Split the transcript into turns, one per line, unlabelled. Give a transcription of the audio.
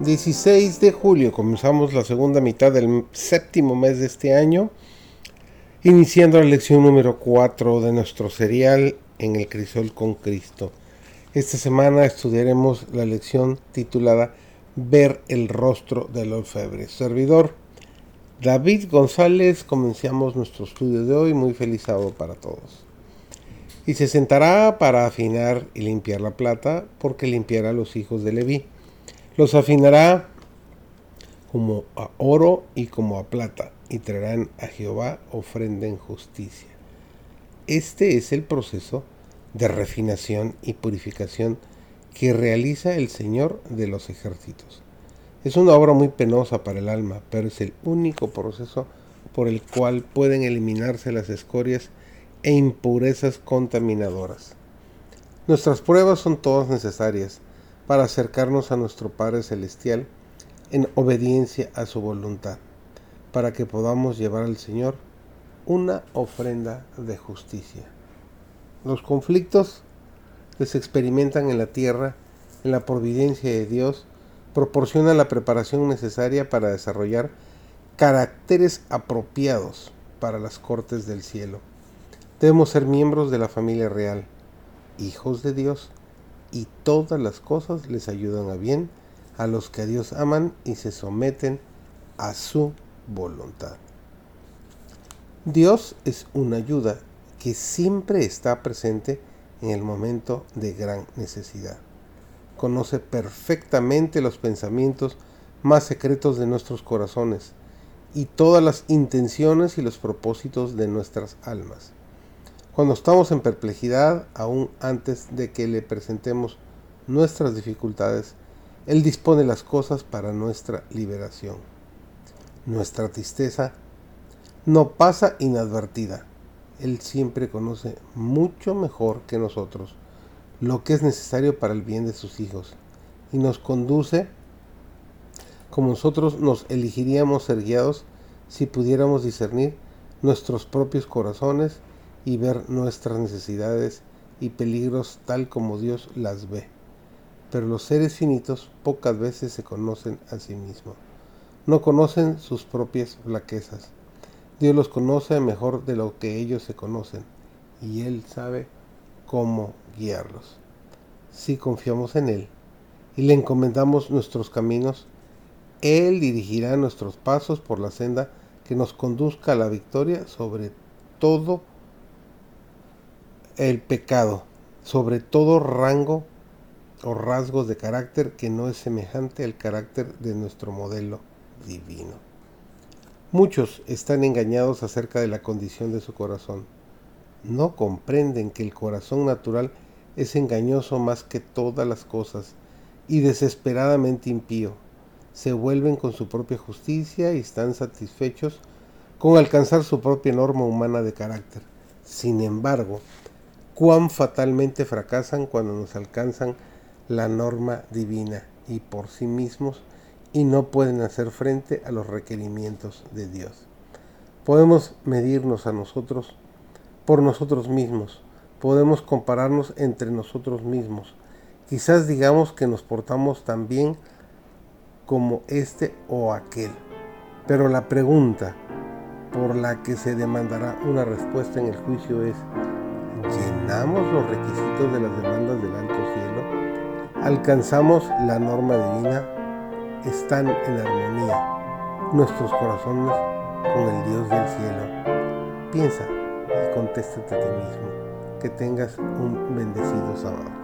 16 de julio comenzamos la segunda mitad del séptimo mes de este año, iniciando la lección número 4 de nuestro serial en el crisol con Cristo. Esta semana estudiaremos la lección titulada Ver el rostro del orfebre. Servidor David González, comenzamos nuestro estudio de hoy, muy feliz sábado para todos. Y se sentará para afinar y limpiar la plata, porque limpiará a los hijos de Leví los afinará como a oro y como a plata, y traerán a Jehová ofrenda en justicia. Este es el proceso de refinación y purificación que realiza el Señor de los ejércitos. Es una obra muy penosa para el alma, pero es el único proceso por el cual pueden eliminarse las escorias e impurezas contaminadoras. Nuestras pruebas son todas necesarias, para acercarnos a nuestro Padre Celestial en obediencia a su voluntad, para que podamos llevar al Señor una ofrenda de justicia. Los conflictos que se experimentan en la tierra, en la providencia de Dios, proporcionan la preparación necesaria para desarrollar caracteres apropiados para las cortes del cielo. Debemos ser miembros de la familia real, hijos de Dios, y todas las cosas les ayudan a bien a los que a Dios aman y se someten a su voluntad. Dios es una ayuda que siempre está presente en el momento de gran necesidad. Conoce perfectamente los pensamientos más secretos de nuestros corazones y todas las intenciones y los propósitos de nuestras almas. Cuando estamos en perplejidad, aún antes de que le presentemos nuestras dificultades, Él dispone las cosas para nuestra liberación. Nuestra tristeza no pasa inadvertida. Él siempre conoce mucho mejor que nosotros lo que es necesario para el bien de sus hijos y nos conduce como nosotros nos elegiríamos ser guiados si pudiéramos discernir nuestros propios corazones y ver nuestras necesidades y peligros tal como Dios las ve. Pero los seres finitos pocas veces se conocen a sí mismos. No conocen sus propias flaquezas. Dios los conoce mejor de lo que ellos se conocen y Él sabe cómo guiarlos. Si confiamos en Él y le encomendamos nuestros caminos, Él dirigirá nuestros pasos por la senda que nos conduzca a la victoria sobre todo el pecado, sobre todo rango o rasgos de carácter que no es semejante al carácter de nuestro modelo divino. Muchos están engañados acerca de la condición de su corazón. No comprenden que el corazón natural es engañoso más que todas las cosas y desesperadamente impío. Se vuelven con su propia justicia y están satisfechos con alcanzar su propia norma humana de carácter. Sin embargo, cuán fatalmente fracasan cuando nos alcanzan la norma divina y por sí mismos y no pueden hacer frente a los requerimientos de Dios. Podemos medirnos a nosotros por nosotros mismos, podemos compararnos entre nosotros mismos. Quizás digamos que nos portamos tan bien como este o aquel, pero la pregunta por la que se demandará una respuesta en el juicio es, los requisitos de las demandas del alto cielo, alcanzamos la norma divina, están en armonía nuestros corazones con el Dios del cielo. Piensa y contéstate a ti mismo. Que tengas un bendecido sábado.